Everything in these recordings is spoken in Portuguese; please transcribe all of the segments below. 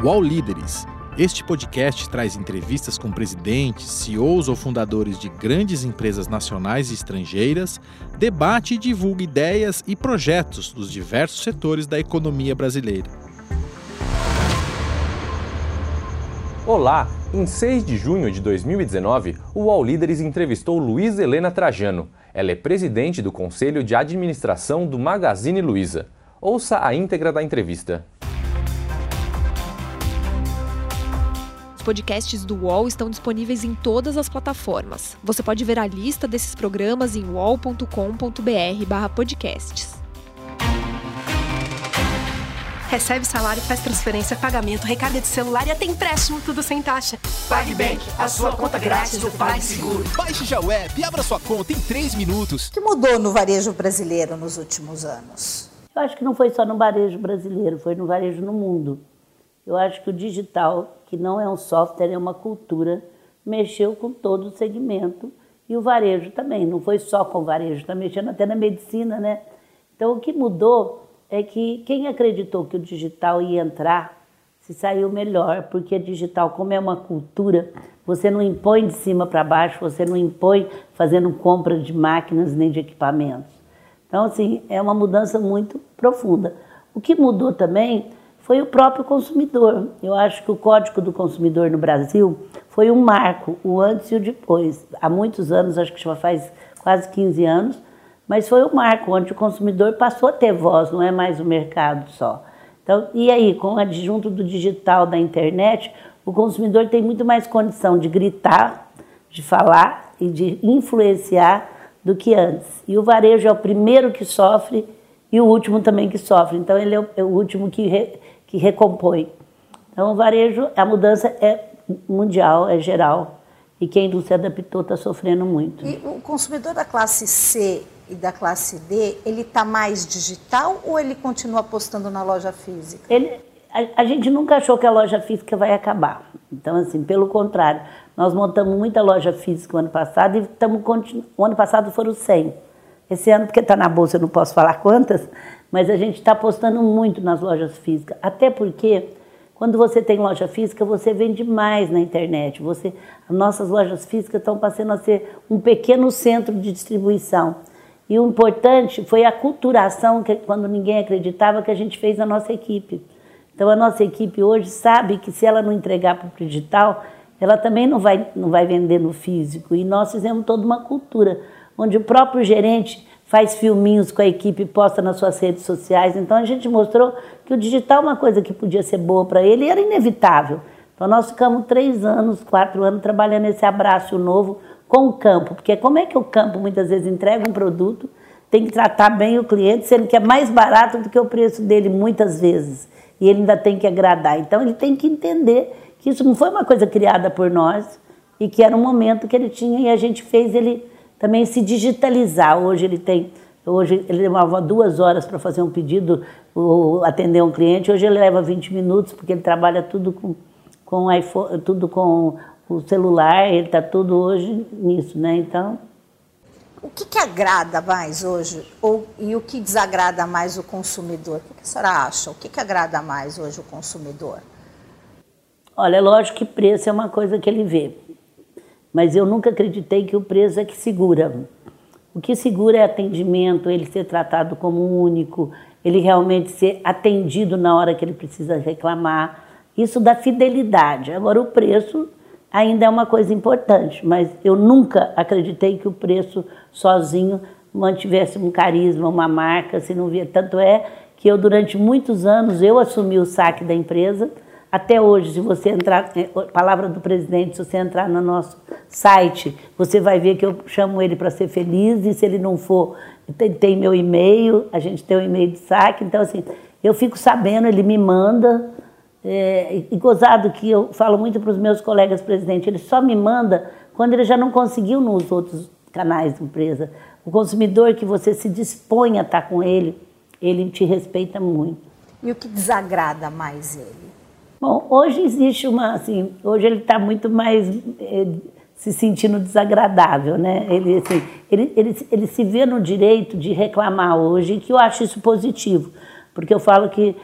UOL Líderes. Este podcast traz entrevistas com presidentes, CEOs ou fundadores de grandes empresas nacionais e estrangeiras, debate e divulga ideias e projetos dos diversos setores da economia brasileira. Olá! Em 6 de junho de 2019, o UOL Líderes entrevistou Luiz Helena Trajano. Ela é presidente do Conselho de Administração do Magazine Luiza. Ouça a íntegra da entrevista. Os podcasts do UOL estão disponíveis em todas as plataformas. Você pode ver a lista desses programas em wall.com.br/podcasts. Recebe salário, faz transferência, pagamento, recarga de celular e até empréstimo, tudo sem taxa. PagBank, a sua conta grátis do PagSeguro. Baixe já o app e abra sua conta em 3 minutos. O que mudou no varejo brasileiro nos últimos anos? Eu acho que não foi só no varejo brasileiro, foi no varejo no mundo. Eu acho que o digital, que não é um software, é uma cultura, mexeu com todo o segmento. E o varejo também, não foi só com o varejo, está mexendo até na medicina, né? Então o que mudou é que quem acreditou que o digital ia entrar se saiu melhor, porque digital, como é uma cultura, você não impõe de cima para baixo, você não impõe fazendo compra de máquinas nem de equipamentos. Então, assim, é uma mudança muito profunda. O que mudou também foi o próprio consumidor. Eu acho que o Código do Consumidor no Brasil foi um marco, o antes e o depois. Há muitos anos, acho que já faz quase 15 anos, mas foi um marco onde o consumidor passou a ter voz, não é mais o mercado só. Então, e aí, com o adjunto do digital, da internet, o consumidor tem muito mais condição de gritar, de falar e de influenciar do que antes. E o varejo é o primeiro que sofre e o último também que sofre. Então, ele é o, é o último que, re, que recompõe. Então, o varejo, a mudança é mundial, é geral. E quem não se adaptou está sofrendo muito. E o consumidor da classe C e da classe D, ele está mais digital ou ele continua apostando na loja física? Ele, a, a, gente nunca achou que a loja física vai acabar. Então, assim, pelo contrário, nós montamos muita loja física o ano passado e estamos o ano passado foram 100. Esse ano, porque está na bolsa, eu não posso falar quantas, mas a gente está apostando muito nas lojas físicas. Até porque, quando você tem loja física, você vende mais na internet. Você, as nossas lojas físicas estão passando a ser um pequeno centro de distribuição. E o importante foi a culturação, que quando ninguém acreditava, que a gente fez na nossa equipe. Então a nossa equipe hoje sabe que se ela não entregar para o digital, ela também não vai, não vai vender no físico. E nós fizemos toda uma cultura, onde o próprio gerente faz filminhos com a equipe posta nas suas redes sociais. Então a gente mostrou que o digital é uma coisa que podia ser boa para ele e era inevitável. Então nós ficamos três anos, quatro anos trabalhando esse abraço novo com o campo, porque como é que o campo muitas vezes entrega um produto, tem que tratar bem o cliente, sendo que é mais barato do que o preço dele muitas vezes, e ele ainda tem que agradar. Então ele tem que entender que isso não foi uma coisa criada por nós e que era um momento que ele tinha e a gente fez ele também se digitalizar. Hoje ele tem, hoje ele levava duas horas para fazer um pedido, ou atender um cliente, hoje ele leva 20 minutos porque ele trabalha tudo com com iPhone, tudo com o celular, ele está tudo hoje nisso, né? Então. O que, que agrada mais hoje ou, e o que desagrada mais o consumidor? O que, que a senhora acha? O que, que agrada mais hoje o consumidor? Olha, é lógico que preço é uma coisa que ele vê, mas eu nunca acreditei que o preço é que segura. O que segura é atendimento, ele ser tratado como único, ele realmente ser atendido na hora que ele precisa reclamar. Isso dá fidelidade. Agora, o preço ainda é uma coisa importante, mas eu nunca acreditei que o preço sozinho mantivesse um carisma, uma marca, se não via. Tanto é que eu, durante muitos anos, eu assumi o saque da empresa. Até hoje, se você entrar, é, palavra do presidente, se você entrar no nosso site, você vai ver que eu chamo ele para ser feliz e se ele não for, tem, tem meu e-mail, a gente tem o um e-mail de saque, então assim, eu fico sabendo, ele me manda, é, e gozado que eu falo muito para os meus colegas presidentes, ele só me manda quando ele já não conseguiu nos outros canais da empresa. O consumidor que você se dispõe a estar com ele, ele te respeita muito. E o que desagrada mais ele? Bom, hoje existe uma, assim, hoje ele está muito mais é, se sentindo desagradável, né? Ele, assim, ele, ele, ele se vê no direito de reclamar hoje, que eu acho isso positivo, porque eu falo que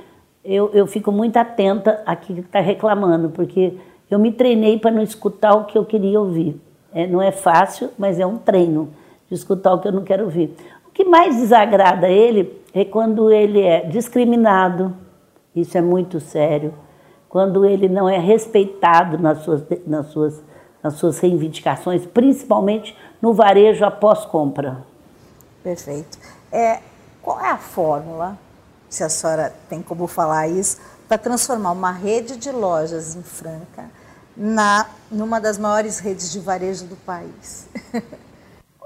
eu, eu fico muito atenta a quem está reclamando, porque eu me treinei para não escutar o que eu queria ouvir. É, não é fácil, mas é um treino de escutar o que eu não quero ouvir. O que mais desagrada ele é quando ele é discriminado, isso é muito sério, quando ele não é respeitado nas suas, nas suas, nas suas reivindicações, principalmente no varejo após compra. Perfeito. É, qual é a fórmula, se a senhora tem como falar isso, para transformar uma rede de lojas em Franca na numa das maiores redes de varejo do país?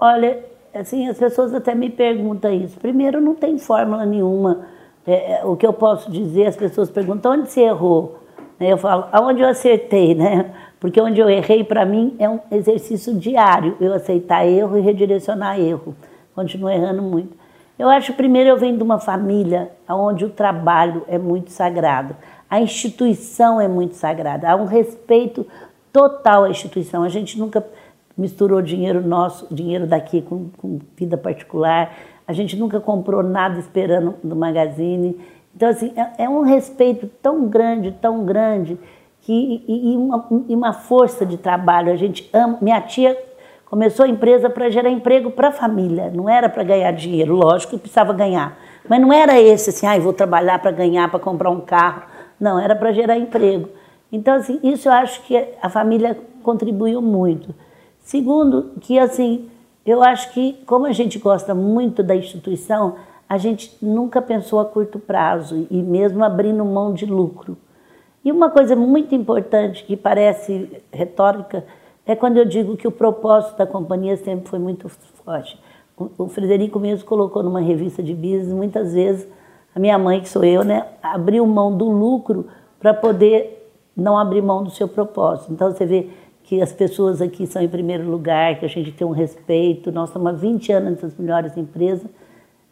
Olha, assim, as pessoas até me perguntam isso. Primeiro, não tem fórmula nenhuma. É, é o que eu posso dizer, as pessoas perguntam onde você errou. Eu falo, aonde eu acertei, né? Porque onde eu errei, para mim, é um exercício diário. Eu aceitar erro e redirecionar erro. Continuo errando muito. Eu acho, primeiro, eu venho de uma família onde o trabalho é muito sagrado. A instituição é muito sagrada. Há um respeito total à instituição. A gente nunca misturou dinheiro nosso, dinheiro daqui com, com vida particular. A gente nunca comprou nada esperando do Magazine. Então, assim, é, é um respeito tão grande, tão grande, que, e, e, uma, e uma força de trabalho. A gente ama. Minha tia Começou a empresa para gerar emprego para a família, não era para ganhar dinheiro, lógico que precisava ganhar. Mas não era esse assim, ah, vou trabalhar para ganhar, para comprar um carro. Não, era para gerar emprego. Então, assim, isso eu acho que a família contribuiu muito. Segundo, que assim, eu acho que como a gente gosta muito da instituição, a gente nunca pensou a curto prazo e mesmo abrindo mão de lucro. E uma coisa muito importante que parece retórica, é quando eu digo que o propósito da companhia sempre foi muito forte. O Frederico mesmo colocou numa revista de business, muitas vezes, a minha mãe, que sou eu, né, abriu mão do lucro para poder não abrir mão do seu propósito. Então você vê que as pessoas aqui são em primeiro lugar, que a gente tem um respeito, nós estamos há 20 anos entre as melhores empresas,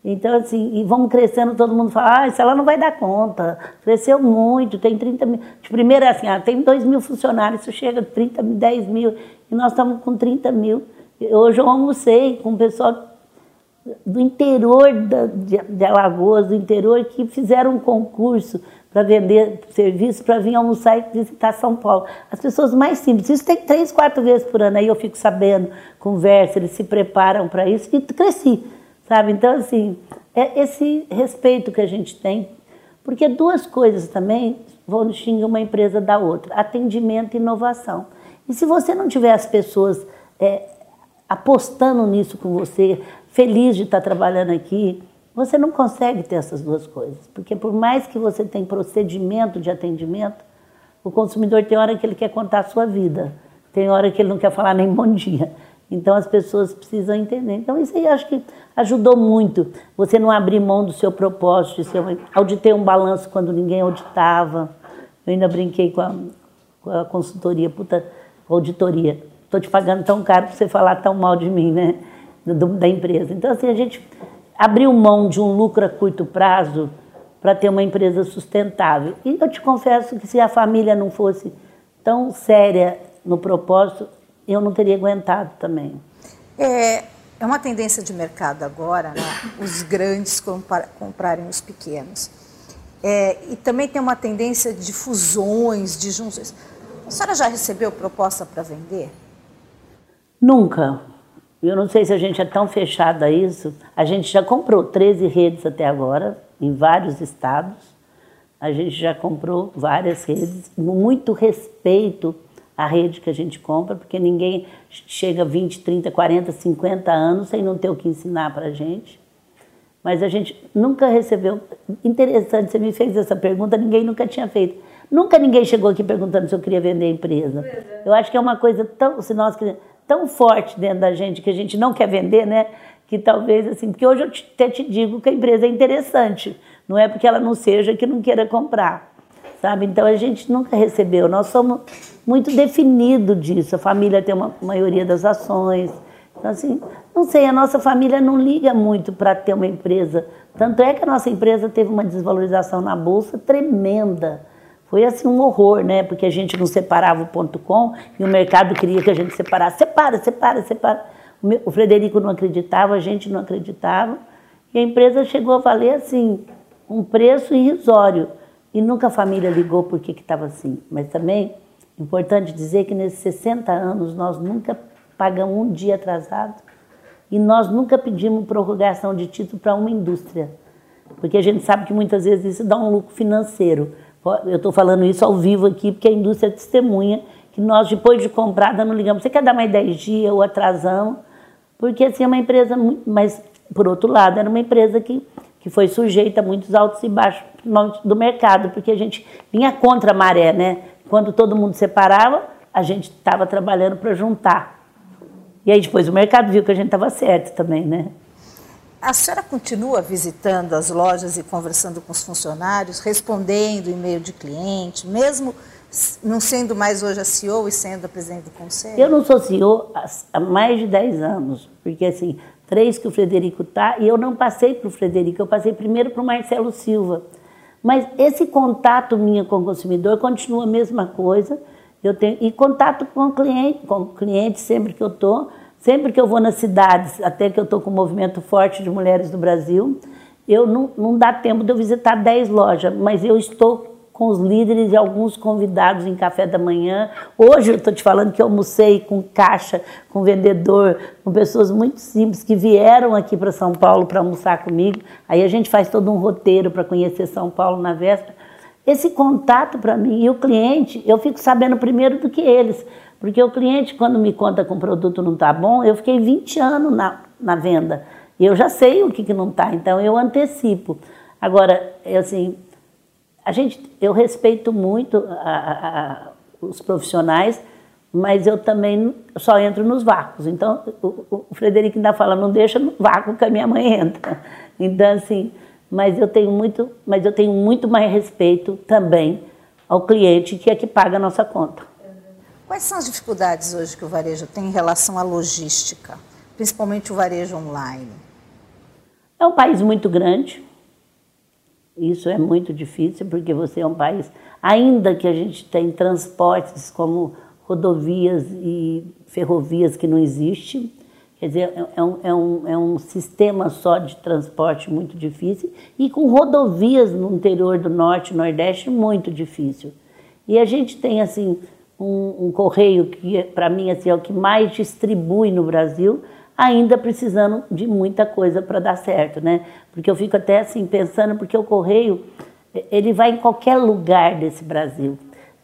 então, assim, e vamos crescendo, todo mundo fala, ah, isso ela não vai dar conta. Cresceu muito, tem 30 mil. De primeiro é assim, ah, tem 2 mil funcionários, isso chega a 30 mil, 10 mil, e nós estamos com 30 mil. Hoje eu almocei com o pessoal do interior de, de Alagoas, do interior, que fizeram um concurso para vender serviço, para vir almoçar e visitar São Paulo. As pessoas mais simples, isso tem três, quatro vezes por ano, aí eu fico sabendo, conversa, eles se preparam para isso, e cresci sabe? Então, assim, é esse respeito que a gente tem, porque duas coisas também vão distinguir uma empresa da outra: atendimento e inovação. E se você não tiver as pessoas é, apostando nisso com você, feliz de estar trabalhando aqui, você não consegue ter essas duas coisas. Porque por mais que você tenha procedimento de atendimento, o consumidor tem hora que ele quer contar a sua vida, tem hora que ele não quer falar nem bom dia. Então as pessoas precisam entender. Então isso aí acho que ajudou muito. Você não abrir mão do seu propósito, uma... auditei um balanço quando ninguém auditava. Eu ainda brinquei com a, com a consultoria, puta auditoria. Estou te pagando tão caro para você falar tão mal de mim, né? Do, da empresa. Então assim a gente abriu mão de um lucro a curto prazo para ter uma empresa sustentável. E eu te confesso que se a família não fosse tão séria no propósito, eu não teria aguentado também. É, é uma tendência de mercado agora, né? os grandes comprarem os pequenos. É, e também tem uma tendência de fusões, de junções. A senhora já recebeu proposta para vender? Nunca. Eu não sei se a gente é tão fechada a isso. A gente já comprou 13 redes até agora, em vários estados. A gente já comprou várias redes, muito respeito a rede que a gente compra, porque ninguém chega 20, 30, 40, 50 anos sem não ter o que ensinar para a gente. Mas a gente nunca recebeu. Interessante, você me fez essa pergunta, ninguém nunca tinha feito. Nunca ninguém chegou aqui perguntando se eu queria vender a empresa. É. Eu acho que é uma coisa tão, se nós tão forte dentro da gente que a gente não quer vender, né? Que talvez assim, porque hoje eu até te digo que a empresa é interessante, não é porque ela não seja que não queira comprar sabe? Então a gente nunca recebeu. Nós somos muito definido disso. A família tem uma maioria das ações. Então assim, não sei, a nossa família não liga muito para ter uma empresa. Tanto é que a nossa empresa teve uma desvalorização na bolsa tremenda. Foi assim um horror, né? Porque a gente não separava o ponto com e o mercado queria que a gente separasse. Separa, separa, separa. O Frederico não acreditava, a gente não acreditava. E a empresa chegou a valer assim um preço irrisório. E nunca a família ligou por que estava assim. Mas também, importante dizer que nesses 60 anos nós nunca pagamos um dia atrasado e nós nunca pedimos prorrogação de título para uma indústria. Porque a gente sabe que muitas vezes isso dá um lucro financeiro. Eu estou falando isso ao vivo aqui porque a indústria testemunha que nós, depois de comprada, não ligamos. Você quer dar mais 10 dias ou atrasamos? Porque assim, é uma empresa, mas por outro lado, era uma empresa que, que foi sujeita a muitos altos e baixos do mercado, porque a gente vinha contra a maré, né? Quando todo mundo separava, a gente estava trabalhando para juntar. E aí depois o mercado viu que a gente estava certo também, né? A senhora continua visitando as lojas e conversando com os funcionários, respondendo e-mail de cliente, mesmo não sendo mais hoje a CEO e sendo a presidente do conselho? Eu não sou CEO há mais de 10 anos, porque assim, três que o Frederico está, e eu não passei para o Frederico, eu passei primeiro para o Marcelo Silva. Mas esse contato minha com o consumidor continua a mesma coisa. Eu tenho, e contato com o cliente, com o cliente sempre que eu estou, sempre que eu vou nas cidades, até que eu estou com um movimento forte de mulheres do Brasil, eu não, não dá tempo de eu visitar 10 lojas, mas eu estou com os líderes e alguns convidados em café da manhã. Hoje eu estou te falando que eu almocei com caixa, com vendedor, com pessoas muito simples que vieram aqui para São Paulo para almoçar comigo. Aí a gente faz todo um roteiro para conhecer São Paulo na véspera. Esse contato para mim e o cliente, eu fico sabendo primeiro do que eles. Porque o cliente, quando me conta que um produto não está bom, eu fiquei 20 anos na, na venda. E eu já sei o que, que não está, então eu antecipo. Agora, assim, a gente, eu respeito muito a, a, os profissionais, mas eu também só entro nos vácuos. Então, o, o Frederico ainda fala, não deixa no vácuo que a minha mãe entra. Então, assim, mas eu tenho muito, mas eu tenho muito mais respeito também ao cliente que é que paga a nossa conta. Quais são as dificuldades hoje que o varejo tem em relação à logística, principalmente o varejo online? É um país muito grande, isso é muito difícil porque você é um país, ainda que a gente tem transportes como rodovias e ferrovias que não existe, quer dizer, é, é um, é um, é um sistema só de transporte muito difícil e com rodovias no interior do norte e nordeste muito difícil. E a gente tem assim um, um correio que para mim assim, é o que mais distribui no Brasil, ainda precisando de muita coisa para dar certo, né? Porque eu fico até assim pensando, porque o correio ele vai em qualquer lugar desse Brasil.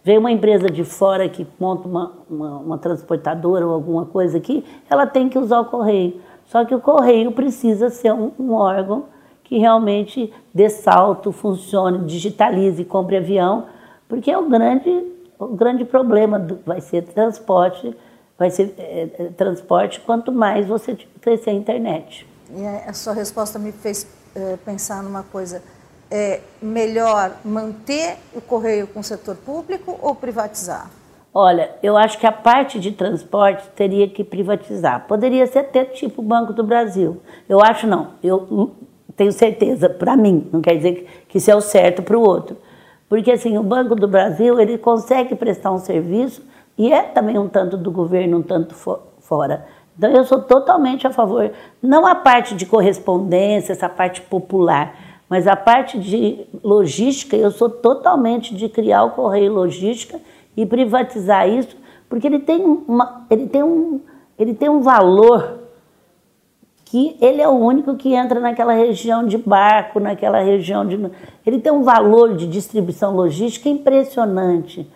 Vem uma empresa de fora que monta uma, uma, uma transportadora ou alguma coisa aqui, ela tem que usar o correio. Só que o correio precisa ser um, um órgão que realmente dê salto, funcione, digitalize, compre avião, porque é o grande, o grande problema do, vai ser transporte vai ser é, transporte quanto mais você crescer a internet. E a sua resposta me fez é, pensar numa coisa. É melhor manter o correio com o setor público ou privatizar? Olha, eu acho que a parte de transporte teria que privatizar. Poderia ser até tipo o Banco do Brasil. Eu acho não. Eu tenho certeza, para mim, não quer dizer que isso é o certo para o outro. Porque assim, o Banco do Brasil, ele consegue prestar um serviço e é também um tanto do governo, um tanto fora. Então eu sou totalmente a favor, não a parte de correspondência, essa parte popular, mas a parte de logística, eu sou totalmente de criar o correio logística e privatizar isso, porque ele tem, uma, ele tem, um, ele tem um valor que ele é o único que entra naquela região de barco, naquela região de. Ele tem um valor de distribuição logística impressionante.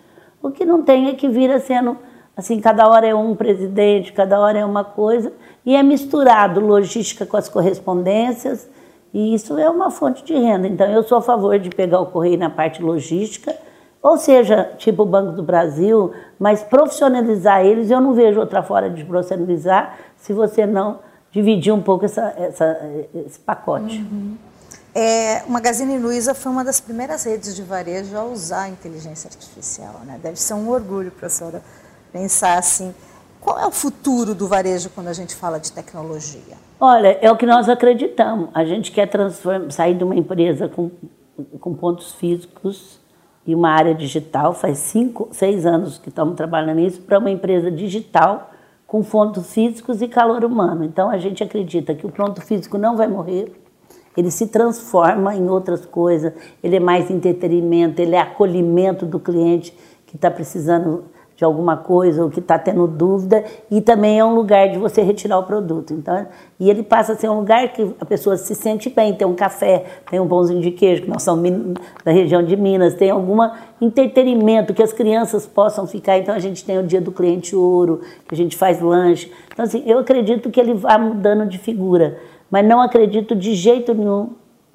O que não tem é que vira sendo assim, cada hora é um presidente, cada hora é uma coisa, e é misturado logística com as correspondências, e isso é uma fonte de renda. Então, eu sou a favor de pegar o correio na parte logística, ou seja, tipo o Banco do Brasil, mas profissionalizar eles, eu não vejo outra forma de profissionalizar se você não dividir um pouco essa, essa esse pacote. Uhum. É, o Magazine Luiza foi uma das primeiras redes de varejo a usar a inteligência artificial. Né? Deve ser um orgulho para a senhora pensar assim. Qual é o futuro do varejo quando a gente fala de tecnologia? Olha, é o que nós acreditamos. A gente quer sair de uma empresa com, com pontos físicos e uma área digital, faz cinco, seis anos que estamos trabalhando nisso, para uma empresa digital com pontos físicos e calor humano. Então a gente acredita que o ponto físico não vai morrer, ele se transforma em outras coisas, ele é mais entretenimento, ele é acolhimento do cliente que está precisando de alguma coisa ou que está tendo dúvida e também é um lugar de você retirar o produto. Então, e ele passa a ser um lugar que a pessoa se sente bem, tem um café, tem um pãozinho de queijo, que nós somos da região de Minas, tem algum entretenimento que as crianças possam ficar. Então a gente tem o dia do cliente ouro, que a gente faz lanche. Então assim, eu acredito que ele vai mudando de figura, mas não acredito de jeito nenhum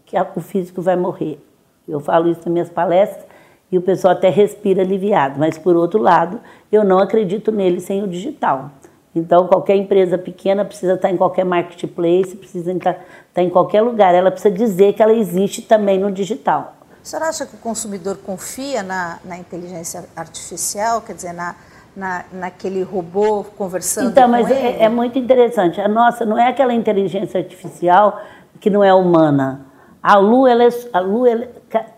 que o físico vai morrer. Eu falo isso nas minhas palestras e o pessoal até respira aliviado. Mas, por outro lado, eu não acredito nele sem o digital. Então, qualquer empresa pequena precisa estar em qualquer marketplace, precisa estar, em qualquer lugar. Ela precisa dizer que ela existe também no digital. A senhora acha que o consumidor confia na, na inteligência artificial, quer dizer, na, na, naquele robô conversando então, com mas ele? É, é muito interessante. A nossa não é aquela inteligência artificial que não é humana. A Lu, ela é, a Lu ela,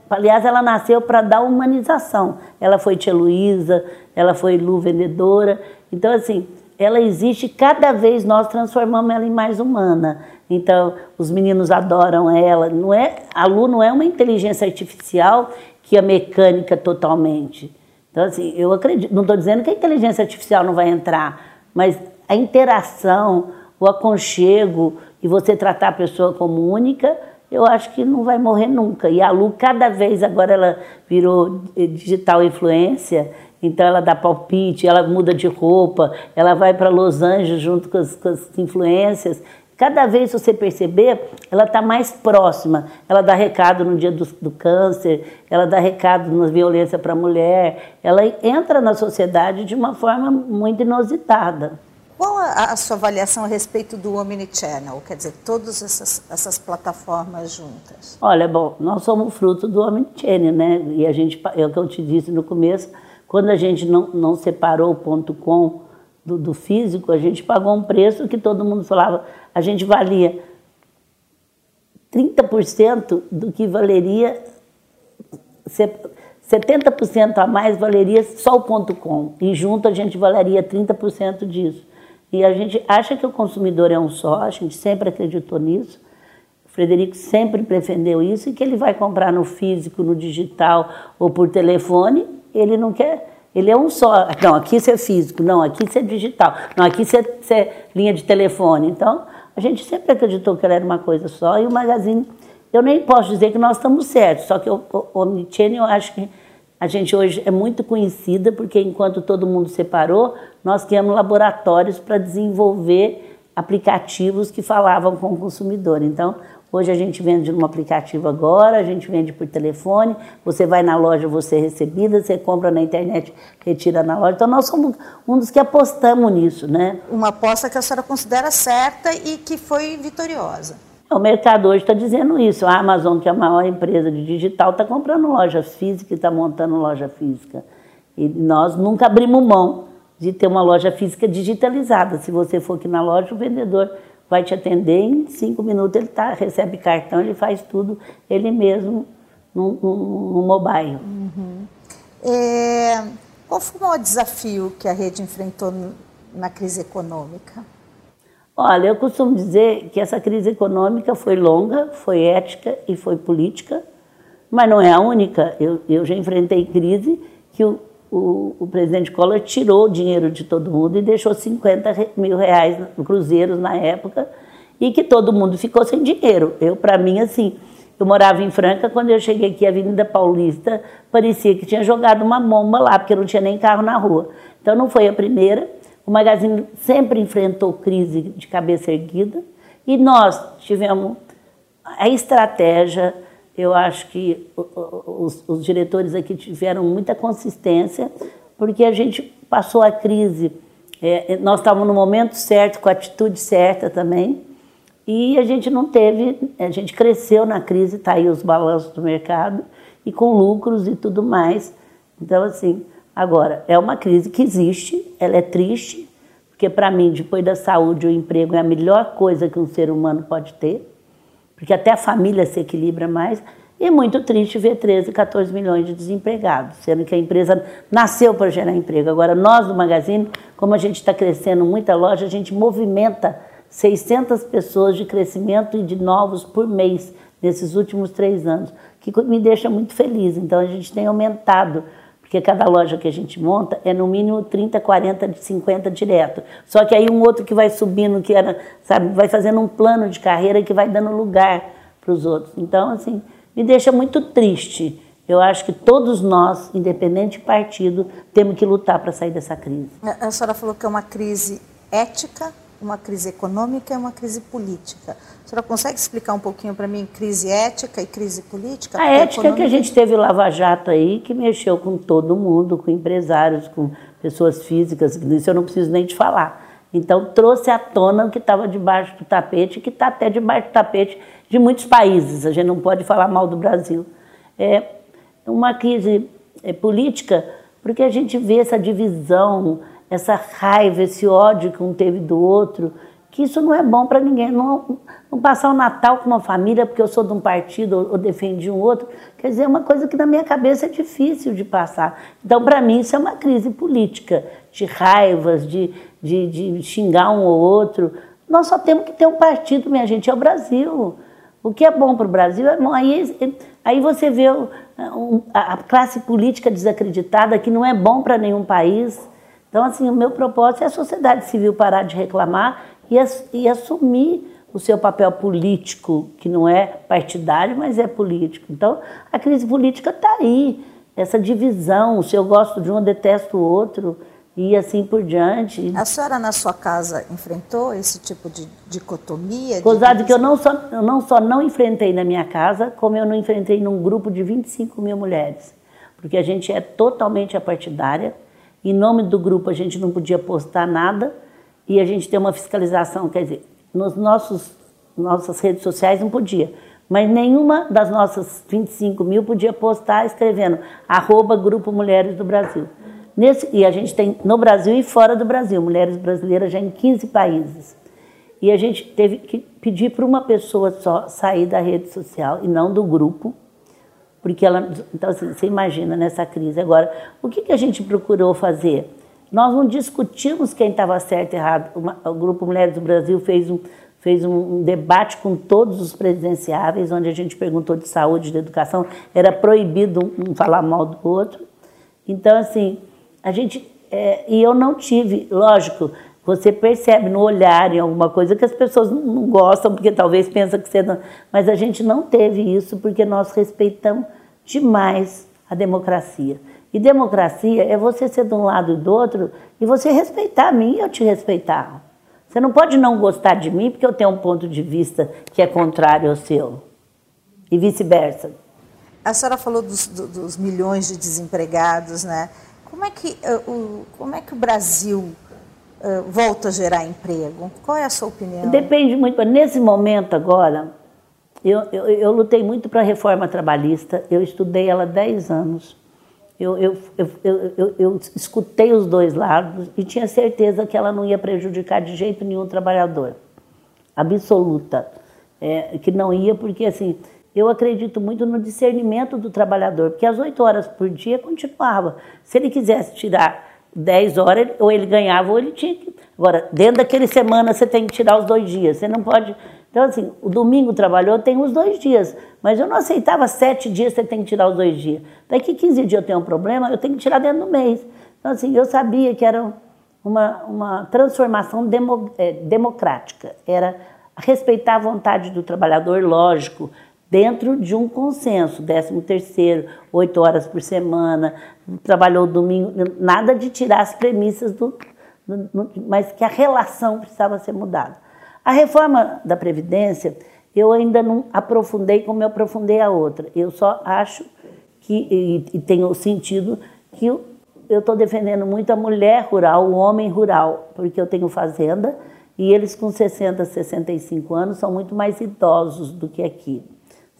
Aliás, ela nasceu para dar humanização. Ela foi tia Luísa, ela foi Lu vendedora. Então, assim, ela existe, cada vez nós transformamos ela em mais humana. Então, os meninos adoram ela. Não é, a Lu não é uma inteligência artificial que é mecânica totalmente. Então, assim, eu acredito, não estou dizendo que a inteligência artificial não vai entrar, mas a interação, o aconchego e você tratar a pessoa como única eu acho que não vai morrer nunca. E a Lu, cada vez agora ela virou digital influência, então ela dá palpite, ela muda de roupa, ela vai para Los Angeles junto com as, com as influências. Cada vez você perceber, ela está mais próxima. Ela dá recado no dia do, do câncer, ela dá recado na violência para a mulher, ela entra na sociedade de uma forma muito inusitada. Qual a, a, sua avaliação a respeito do Omnichannel? Quer dizer, todas essas, essas plataformas juntas? Olha, bom, nós somos fruto do Omnichannel, né? E a gente, é o que eu te disse no começo, quando a gente não, não separou o ponto .com do, do físico, a gente pagou um preço que todo mundo falava, a gente valia 30% do que valeria 70% a mais valeria só o ponto .com e junto a gente valeria 30% disso. E a gente acha que o consumidor é um só, a gente sempre acreditou nisso. O Frederico sempre defendeu isso e que ele vai comprar no físico, no digital ou por telefone, ele não quer. Ele é um só. Não, aqui isso é físico, não, aqui isso é digital, não, aqui isso é, é linha de telefone. Então, a gente sempre acreditou que ela era uma coisa só e o Magazine. Eu nem posso dizer que nós estamos certos, só que o, o Omnichannel eu acho que a gente hoje é muito conhecida porque enquanto todo mundo separou, nós tínhamos laboratórios para desenvolver aplicativos que falavam com o consumidor. Então, hoje a gente vende no aplicativo agora, a gente vende por telefone, você vai na loja, você é recebida, você compra na internet, retira na loja. Então, nós somos um dos que apostamos nisso, né? Uma aposta que a senhora considera certa e que foi vitoriosa. O mercado hoje está dizendo isso. A Amazon, que é a maior empresa de digital, está comprando loja física e está montando loja física. E nós nunca abrimos mão de ter uma loja física digitalizada. Se você for aqui na loja, o vendedor vai te atender em cinco minutos, ele tá, recebe cartão, ele faz tudo ele mesmo no, no, no mobile. Uhum. É, qual foi o maior desafio que a rede enfrentou na crise econômica? Olha, eu costumo dizer que essa crise econômica foi longa, foi ética e foi política, mas não é a única. Eu, eu já enfrentei crise que o, o, o, presidente Collor tirou o dinheiro de todo mundo e deixou 50 mil reais cruzeiros na época e que todo mundo ficou sem dinheiro. Eu, para mim, assim, eu morava em Franca, quando eu cheguei aqui, a Avenida Paulista, parecia que tinha jogado uma bomba lá, porque não tinha nem carro na rua. Então não foi a primeira. O Magazine sempre enfrentou crise de cabeça erguida e nós tivemos a estratégia. Eu acho que os, os diretores aqui tiveram muita consistência, porque a gente passou a crise. É, nós estávamos no momento certo, com a atitude certa também, e a gente não teve, a gente cresceu na crise, está aí os balanços do mercado, e com lucros e tudo mais. Então, assim, Agora, é uma crise que existe, ela é triste, porque para mim, depois da saúde, o emprego é a melhor coisa que um ser humano pode ter, porque até a família se equilibra mais. E é muito triste ver 13, 14 milhões de desempregados, sendo que a empresa nasceu para gerar emprego. Agora, nós do Magazine, como a gente está crescendo muita loja, a gente movimenta 600 pessoas de crescimento e de novos por mês nesses últimos três anos, que me deixa muito feliz. Então a gente tem aumentado, porque cada loja que a gente monta é no mínimo 30, 40, 50 direto. Só que aí um outro que vai subindo, que era, sabe, vai fazendo um plano de carreira que vai dando lugar para os outros. Então, assim, me deixa muito triste. Eu acho que todos nós, independente de partido, temos que lutar para sair dessa crise. A senhora falou que é uma crise ética, uma crise econômica e uma crise política. A senhora consegue explicar um pouquinho para mim crise ética e crise política? A ética econômica... é que a gente teve Lava Jato aí, que mexeu com todo mundo, com empresários, com pessoas físicas, isso eu não preciso nem te falar. Então trouxe à tona o que estava debaixo do tapete, que está até debaixo do tapete de muitos países. A gente não pode falar mal do Brasil. É uma crise é, política, porque a gente vê essa divisão, essa raiva, esse ódio que um teve do outro, que isso não é bom para ninguém. Não, não, passar o Natal com uma família porque eu sou de um partido ou, ou defendi um outro, quer dizer, é uma coisa que na minha cabeça é difícil de passar. Então, para mim, isso é uma crise política, de raivas, de, de, de xingar um ou outro. Nós só temos que ter um partido, minha gente, é o Brasil. O que é bom para o Brasil é bom. Aí, aí você vê a classe política desacreditada, que não é bom para nenhum país. Então, assim, o meu propósito é a sociedade civil parar de reclamar e, e assumir o seu papel político, que não é partidário, mas é político. Então, a crise política está aí, essa divisão, se eu gosto de um, eu detesto o outro e assim por diante. A senhora na sua casa enfrentou esse tipo de dicotomia? Gozado de... que eu não, só, eu não só não enfrentei na minha casa, como eu não enfrentei num grupo de 25 mil mulheres. Porque a gente é totalmente apartidária, em nome do grupo a gente não podia postar nada e a gente tem uma fiscalização, quer dizer, nos nossos nossas redes sociais não podia. Mas nenhuma das nossas 25 mil podia postar escrevendo arroba Grupo Mulheres do Brasil. Nesse, e a gente tem no Brasil e fora do Brasil, mulheres brasileiras já em 15 países. E a gente teve que pedir para uma pessoa só sair da rede social e não do grupo, porque ela. Então, assim, você imagina nessa crise. Agora, o que, que a gente procurou fazer? Nós não discutimos quem estava certo e errado. o Grupo Mulheres do Brasil fez um, fez um, debate com todos os presidenciáveis, onde a gente perguntou de saúde, de educação. Era proibido um falar mal do outro. Então, assim, a gente. É, e eu não tive, lógico, você percebe no olhar em alguma coisa que as pessoas não, gostam, porque talvez pensam que você não. Mas a gente não teve isso porque nós respeitamos demais a democracia. E democracia é você ser de um lado e do outro e você respeitar a mim e eu te respeitar. Você não pode não gostar de mim porque eu tenho um ponto de vista que é contrário ao seu. E vice-versa. A senhora falou dos, dos milhões de desempregados, né? Como é que, o, como é que o Brasil uh, volta a gerar emprego? Qual é a sua opinião? Depende muito. Nesse momento agora, eu, eu, eu lutei muito para a reforma trabalhista, eu estudei ela há 10 anos. Eu, eu, eu, eu, escutei os dois lados e tinha certeza que ela não ia prejudicar de jeito nenhum o trabalhador. Absoluta. É, que não ia, porque assim, eu acredito muito no discernimento do trabalhador, porque as oito horas por dia continuava. Se ele quisesse tirar dez horas, ou ele ganhava ou ele tinha que. Agora, dentro daquele semana você tem que tirar os dois dias. Você não pode. Então, assim, o domingo trabalhou, tem os dois dias. Mas eu não aceitava sete dias, você tem que tirar os dois dias. Daqui 15 dias eu tenho um problema, eu tenho que tirar dentro do mês. Então, assim, eu sabia que era uma, uma transformação demo, é, democrática. Era respeitar a vontade do trabalhador, lógico, dentro de um consenso, 13 terceiro, oito horas por semana, trabalhou domingo, nada de tirar as premissas do, do, mas que a relação precisava ser mudada. A reforma da Previdência, eu ainda não aprofundei como eu aprofundei a outra. Eu só acho que, e, e tenho sentido, que eu estou defendendo muito a mulher rural, o homem rural, porque eu tenho fazenda e eles com 60, 65 anos são muito mais idosos do que aqui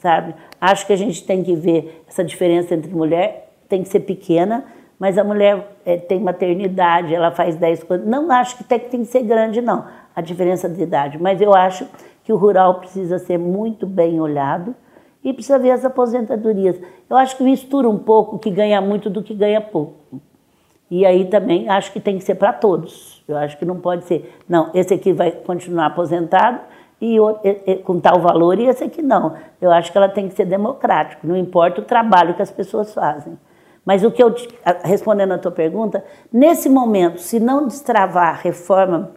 sabe? Acho que a gente tem que ver essa diferença entre mulher, tem que ser pequena, mas a mulher é, tem maternidade, ela faz 10 coisas. Não acho que tem, tem que ser grande, não, a diferença de idade, mas eu acho que o rural precisa ser muito bem olhado e precisa ver as aposentadorias. Eu acho que mistura um pouco o que ganha muito do que ganha pouco. E aí também acho que tem que ser para todos. Eu acho que não pode ser, não, esse aqui vai continuar aposentado e, e, com tal valor e esse aqui não. Eu acho que ela tem que ser democrática, não importa o trabalho que as pessoas fazem. Mas o que eu, respondendo a tua pergunta, nesse momento, se não destravar a reforma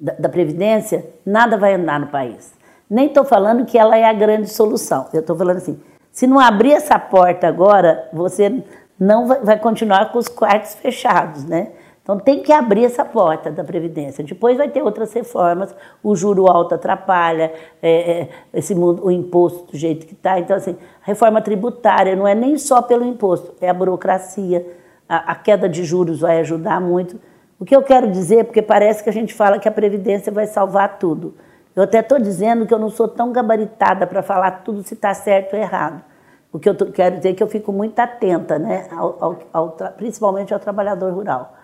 da, da Previdência, nada vai andar no país. Nem estou falando que ela é a grande solução. Eu estou falando assim, se não abrir essa porta agora, você não vai, vai continuar com os quartos fechados, né? Então tem que abrir essa porta da Previdência. Depois vai ter outras reformas, o juro alto atrapalha, é, é, esse o imposto do jeito que está. Então, assim, a reforma tributária não é nem só pelo imposto, é a burocracia, a, a queda de juros vai ajudar muito. O que eu quero dizer, porque parece que a gente fala que a Previdência vai salvar tudo. Eu até estou dizendo que eu não sou tão gabaritada para falar tudo se está certo ou errado. O que eu quero dizer é que eu fico muito atenta, né, ao, ao, ao, principalmente ao trabalhador rural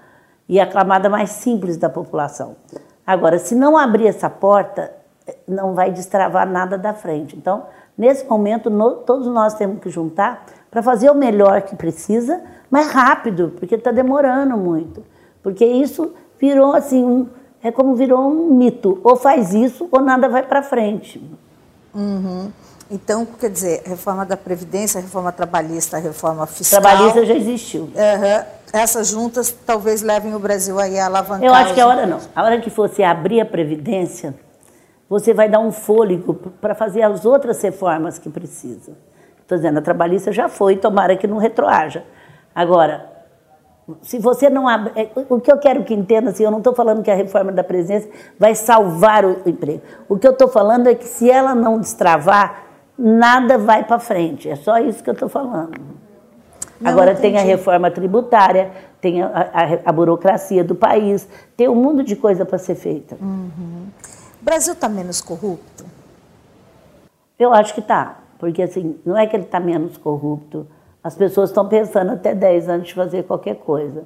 e a camada mais simples da população. Agora, se não abrir essa porta, não vai destravar nada da frente. Então, nesse momento, no, todos nós temos que juntar para fazer o melhor que precisa, mas rápido, porque está demorando muito. Porque isso virou assim, um, é como virou um mito. Ou faz isso ou nada vai para frente. Uhum. Então, quer dizer, reforma da Previdência, reforma trabalhista, reforma fiscal. Trabalhista já existiu. Uhum. Essas juntas talvez levem o Brasil aí a alavancar. Eu acho que a hora não. A hora que você abrir a Previdência, você vai dar um fôlego para fazer as outras reformas que precisa. Estou dizendo, a trabalhista já foi, tomara que não retroaja. Agora, se você não abre. É, o que eu quero que entenda, assim, eu não estou falando que a reforma da presença vai salvar o emprego. O que eu estou falando é que se ela não destravar, nada vai para frente. É só isso que eu estou falando. Não, Agora entendi. tem a reforma tributária, tem a, a, a, burocracia do país, tem um mundo de coisa para ser feita. Uhum. O Brasil está menos corrupto? Eu acho que está, porque assim, não é que ele está menos corrupto, as pessoas estão pensando até 10 antes de fazer qualquer coisa,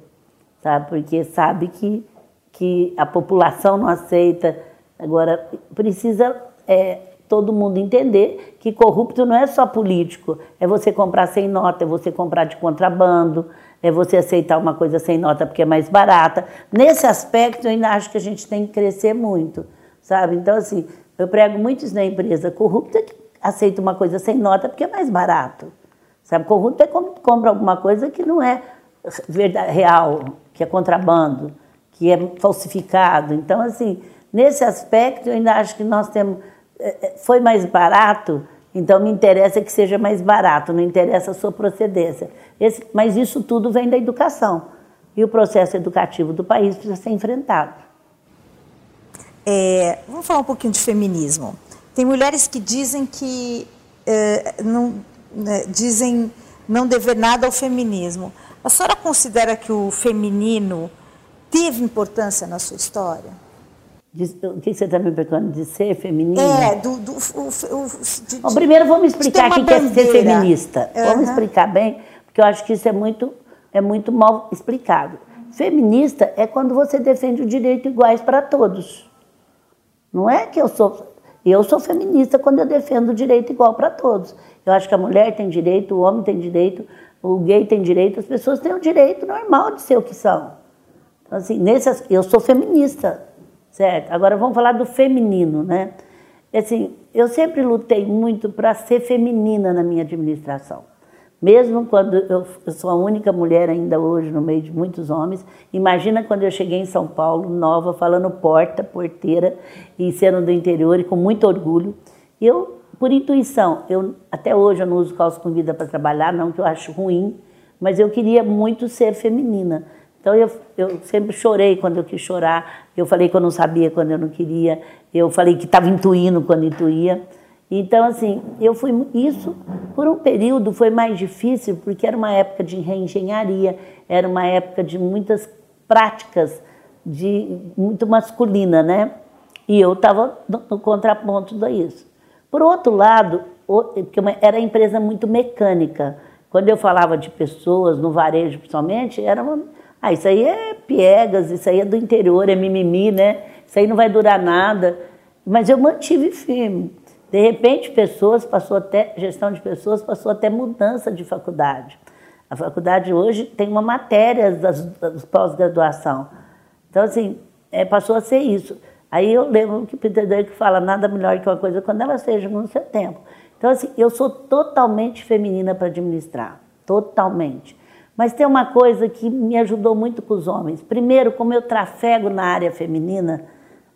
sabe? Porque sabe que, que a população não aceita. Agora, precisa é, todo mundo entender que corrupto não é só político, é você comprar sem nota, é você comprar de contrabando, é você aceitar uma coisa sem nota porque é mais barata. Nesse aspecto, eu ainda acho que a gente tem que crescer muito, sabe? Então, assim, eu prego muito isso na empresa. Corrupto é que aceita uma coisa sem nota porque é mais barato. Sabe, corrupto é quando compra alguma coisa que não é real, que é contrabando, que é falsificado. Então, assim, nesse aspecto, eu ainda acho que nós temos foi mais barato, então me interessa que seja mais barato, não interessa a sua procedência. Esse, mas isso tudo vem da educação. E o processo educativo do país precisa ser enfrentado. É, vamos falar um pouquinho de feminismo. Tem mulheres que dizem que é, não, né, dizem não dever nada ao feminismo. A senhora considera que o feminino teve importância na sua história? De, o que você está me perguntando? De ser feminina? É, do. do o, o, de, Bom, primeiro vamos explicar o que é ser feminista. Uhum. Vamos explicar bem, porque eu acho que isso é muito, é muito mal explicado. Feminista é quando você defende o direito iguais para todos. Não é que eu sou. Eu sou feminista quando eu defendo o direito igual para todos. Eu acho que a mulher tem direito, o homem tem direito, o gay tem direito, as pessoas têm o direito normal de ser o que são. Então, assim, nesse, eu sou feminista certo? Agora vamos falar do feminino, né? Assim, eu sempre lutei muito para ser feminina na minha administração. Mesmo quando eu, sou a única mulher ainda hoje no meio de muitos homens, imagina quando eu cheguei em São Paulo, nova, falando porta, porteira, e sendo do interior e com muito orgulho. Eu, por intuição, eu até hoje eu não uso calça comida para trabalhar, não que eu acho ruim, mas eu queria muito ser feminina. Então eu, eu sempre chorei quando eu quis chorar, eu falei que eu não sabia quando eu não queria, eu falei que estava intuindo quando intuía. Então, assim, eu fui. Isso, por um período, foi mais difícil, porque era uma época de reengenharia, era uma época de muitas práticas, de muito masculina, né? E eu estava no, no, contraponto disso. Por outro lado, porque era empresa muito mecânica. Quando eu falava de pessoas, no varejo principalmente, era uma ah, isso aí é piegas, isso aí é do interior, é mimimi, né? Isso aí não vai durar nada. Mas eu mantive firme. De repente, pessoas passou até gestão de pessoas passou até mudança de faculdade. A faculdade hoje tem uma matéria das, das pós-graduação. Então, assim, é, passou a ser isso. Aí eu lembro que Peter Drucker fala nada melhor que uma coisa quando ela seja no seu tempo. Então, assim, eu sou totalmente feminina para administrar, totalmente. Mas tem uma coisa que me ajudou muito com os homens. Primeiro, como eu trafego na área feminina,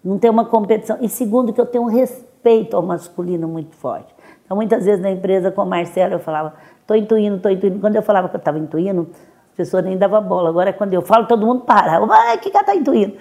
não tem uma competição. E segundo, que eu tenho um respeito ao masculino muito forte. Então, muitas vezes na empresa com a Marcela, eu falava, estou intuindo, estou intuindo. Quando eu falava que eu estava intuindo, as pessoas nem davam bola. Agora, quando eu falo, todo mundo para. O que, ela está intuindo?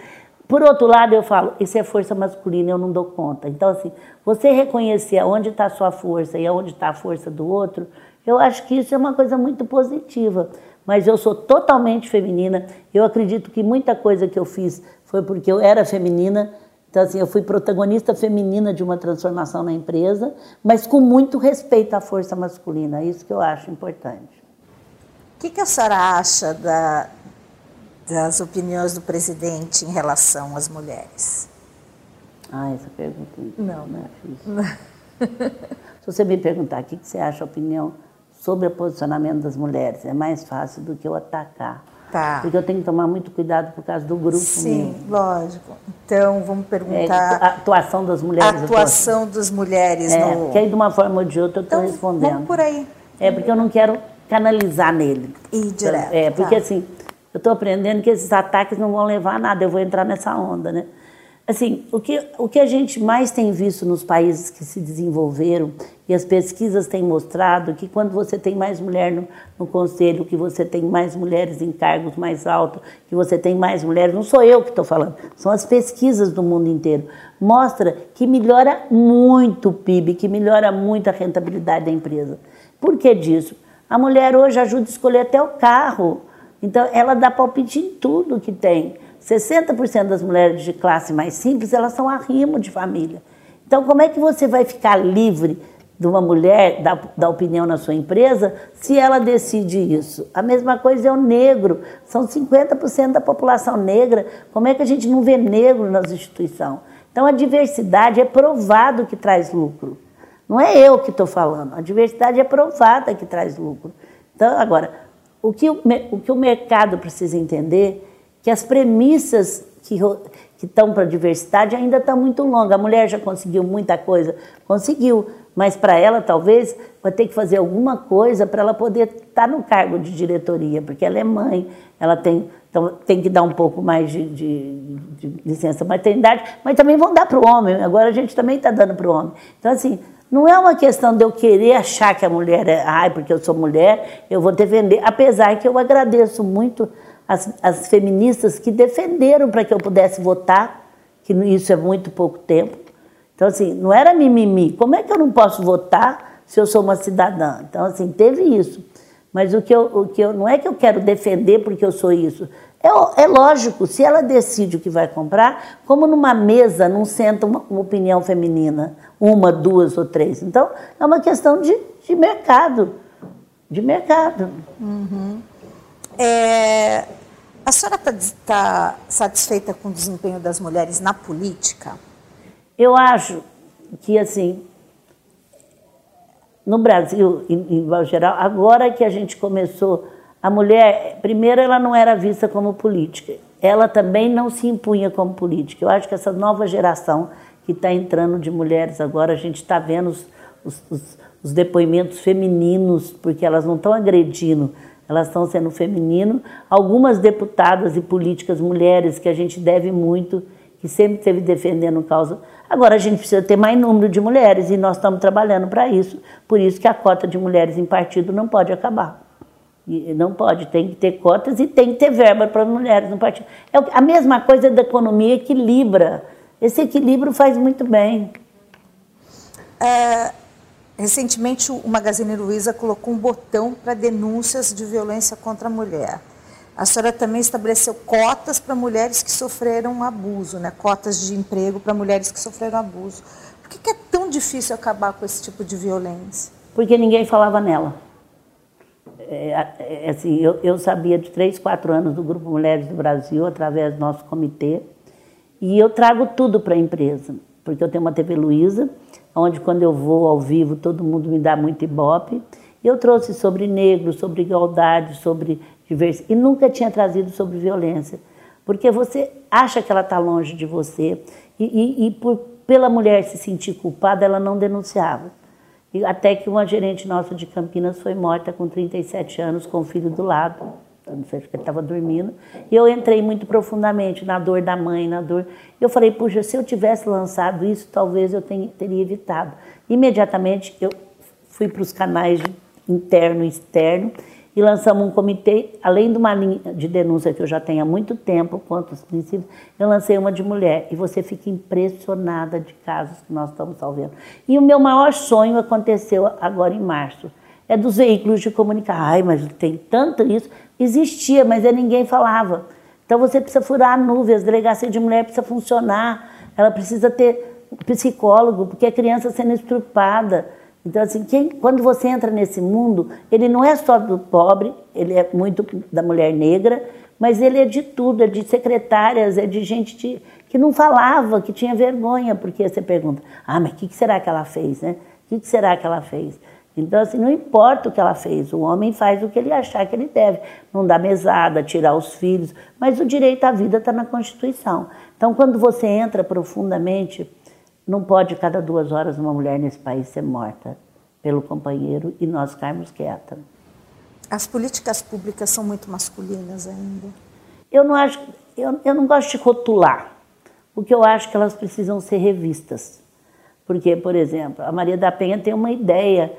Por outro lado, eu falo, isso é força masculina, eu não dou conta. Então, assim, você reconhecer onde está a sua força e onde está a força do outro, eu acho que isso é uma coisa muito positiva. Mas eu sou totalmente feminina. Eu acredito que muita coisa que eu fiz foi porque eu era feminina. Então, assim, eu fui protagonista feminina de uma transformação na empresa, mas com muito respeito à força masculina. É isso que eu acho importante. O que, que a senhora acha da, das opiniões do presidente em relação às mulheres? Ah, essa pergunta não, não é difícil. Se você me perguntar o que você acha a opinião sobre o posicionamento das mulheres, é mais fácil do que eu atacar. Tá. Porque eu tenho que tomar muito cuidado por causa do grupo Sim, mesmo. lógico. Então, vamos perguntar... É, a atuação das mulheres. A atuação das mulheres é, no... Porque aí, de uma forma ou de outra, eu estou então, respondendo. Vamos por aí. É, porque eu não quero canalizar nele. E direto. É, porque tá. assim, eu estou aprendendo que esses ataques não vão levar a nada, eu vou entrar nessa onda, né? Assim, o que, o que a gente mais tem visto nos países que se desenvolveram, e as pesquisas têm mostrado que quando você tem mais mulher no, no conselho, que você tem mais mulheres em cargos mais altos, que você tem mais mulheres, não sou eu que estou falando, são as pesquisas do mundo inteiro, mostra que melhora muito o PIB, que melhora muito a rentabilidade da empresa. Por que disso? A mulher hoje ajuda a escolher até o carro. Então, ela dá palpite em tudo que tem. 60% das mulheres de classe mais simples, elas são arrimo de família. Então, como é que você vai ficar livre de uma mulher dar opinião na sua empresa se ela decide isso? A mesma coisa é o negro. São 50% da população negra. Como é que a gente não vê negro nas instituições? Então, a diversidade é provado que traz lucro. Não é eu que estou falando. A diversidade é provada que traz lucro. Então, agora, o que o, o, que o mercado precisa entender que as premissas que, estão para a diversidade ainda estão muito longas. A mulher já conseguiu muita coisa, conseguiu, mas para ela talvez vai ter que fazer alguma coisa para ela poder estar tá no cargo de diretoria, porque ela é mãe, ela tem, então, tem que dar um pouco mais de, de, de licença maternidade, mas também vão dar para o homem. Agora a gente também está dando para o homem. Então, assim, não é uma questão de eu querer achar que a mulher é, ai, porque eu sou mulher, eu vou defender. Apesar que eu agradeço muito as, as feministas que defenderam para que eu pudesse votar, que isso é muito pouco tempo. Então, assim, não era mimimi. Como é que eu não posso votar se eu sou uma cidadã? Então, assim, teve isso. Mas o que eu, o que eu não é que eu quero defender porque eu sou isso. É, é lógico, se ela decide o que vai comprar, como numa mesa não senta uma, uma opinião feminina uma, duas ou três. Então, é uma questão de, de mercado. De mercado. Uhum. É, a senhora está tá satisfeita com o desempenho das mulheres na política? Eu acho que, assim, no Brasil, em, em geral, agora que a gente começou, a mulher, primeiro, ela não era vista como política. Ela também não se impunha como política. Eu acho que essa nova geração que está entrando de mulheres agora. A gente está vendo os, os, os, os, depoimentos femininos, porque elas não estão agredindo, elas estão sendo feminino. Algumas deputadas e políticas mulheres que a gente deve muito, que sempre esteve defendendo causa. Agora a gente precisa ter mais número de mulheres e nós estamos trabalhando para isso. Por isso que a cota de mulheres em partido não pode acabar. E não pode, tem que ter cotas e tem que ter verba para mulheres no partido. É a mesma coisa da economia equilibra esse equilíbrio faz muito bem. É, recentemente, o Magazine Luiza colocou um botão para denúncias de violência contra a mulher. A senhora também estabeleceu cotas para mulheres que sofreram abuso, né? cotas de emprego para mulheres que sofreram abuso. Por que, que é tão difícil acabar com esse tipo de violência? Porque ninguém falava nela. É, é, assim, eu, eu sabia de três, quatro anos do Grupo Mulheres do Brasil, através do nosso comitê, e eu trago tudo para a empresa, porque eu tenho uma TV Luiza, onde quando eu vou ao vivo todo mundo me dá muito ibope. E eu trouxe sobre negros, sobre igualdade, sobre diversidade, e nunca tinha trazido sobre violência. Porque você acha que ela está longe de você e, e, e por, pela mulher se sentir culpada, ela não denunciava. E até que uma gerente nossa de Campinas foi morta com 37 anos, com o filho do lado. Não sei se ele estava dormindo. E eu entrei muito profundamente na dor da mãe, na dor. Eu falei, puxa, se eu tivesse lançado isso, talvez eu tenha, teria evitado. Imediatamente eu fui para os canais interno e externo e lançamos um comitê, além de uma linha de denúncia que eu já tenho há muito tempo, quanto os princípios, eu lancei uma de mulher. E você fica impressionada de casos que nós estamos salvando. E o meu maior sonho aconteceu agora em março. É dos veículos de comunicação. Ai, mas tem tanto isso. Existia, mas ninguém falava. Então você precisa furar a nuvem, as delegacias de mulher precisa funcionar, ela precisa ter psicólogo, porque a criança sendo estrupada então, assim, quem, quando você entra nesse mundo, ele não é só do pobre, ele é muito da mulher negra, mas ele é de tudo, é de secretárias, é de gente de, que não falava, que tinha vergonha, porque você pergunta, ah, mas o que, que, será que ela fez, né? O que, que será que ela fez? Então, assim, não importa o que ela fez, o homem faz o que ele achar que ele deve. Não dá mesada, tirar os filhos, mas o direito à vida está na Constituição. Então, quando você entra profundamente não pode cada duas horas uma mulher nesse país ser morta pelo companheiro e nós ficarmos quietas. As políticas públicas são muito masculinas ainda. Eu não acho, eu, eu não gosto de rotular, porque eu acho que elas precisam ser revistas. Porque, por exemplo, a Maria da Penha tem uma ideia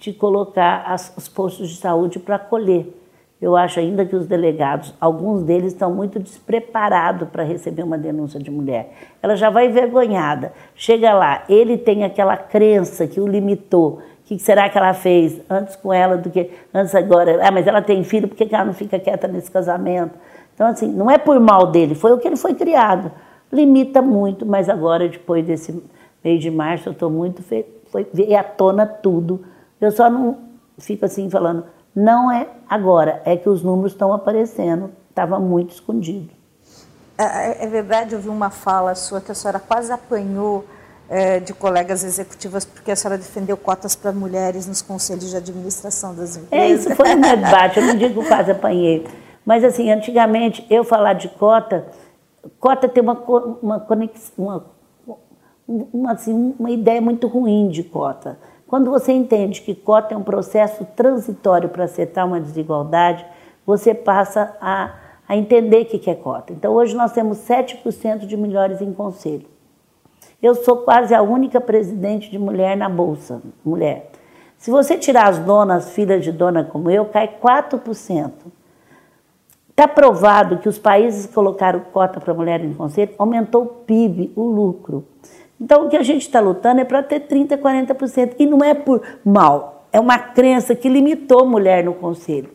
de colocar as, os postos de saúde para acolher eu acho ainda que os delegados, alguns deles estão muito despreparados para receber uma denúncia de mulher. Ela já vai envergonhada. Chega lá, ele tem aquela crença que o limitou. O que será que ela fez antes com ela do que antes agora? Ah, mas ela tem filho, por que ela não fica quieta nesse casamento? Então, assim, não é por mal dele, foi o que ele foi criado. Limita muito, mas agora, depois desse mês de março, eu estou muito. Foi ver à tona tudo. Eu só não fico assim falando não é agora, é que os números estão aparecendo, estava muito escondido. É, é, é, verdade, eu vi uma fala sua que a senhora quase apanhou é, de colegas executivas porque a senhora defendeu cotas para mulheres nos conselhos de administração das empresas. É, isso foi um debate, eu não digo quase apanhei. Mas, assim, antigamente, eu falar de cota, cota tem uma, uma conexão, uma, uma, assim, uma ideia muito ruim de cota. Quando você entende que cota é um processo transitório para acertar uma desigualdade, você passa a, a entender o que é cota. Então, hoje nós temos 7% de mulheres em conselho. Eu sou quase a única presidente de mulher na Bolsa, mulher. Se você tirar as donas, filhas de dona como eu, cai 4%. Está provado que os países que colocaram cota para mulher em conselho aumentou o PIB, o lucro. Então, o que a gente está lutando é para ter 30%, 40%. E não é por mal, é uma crença que limitou mulher no conselho.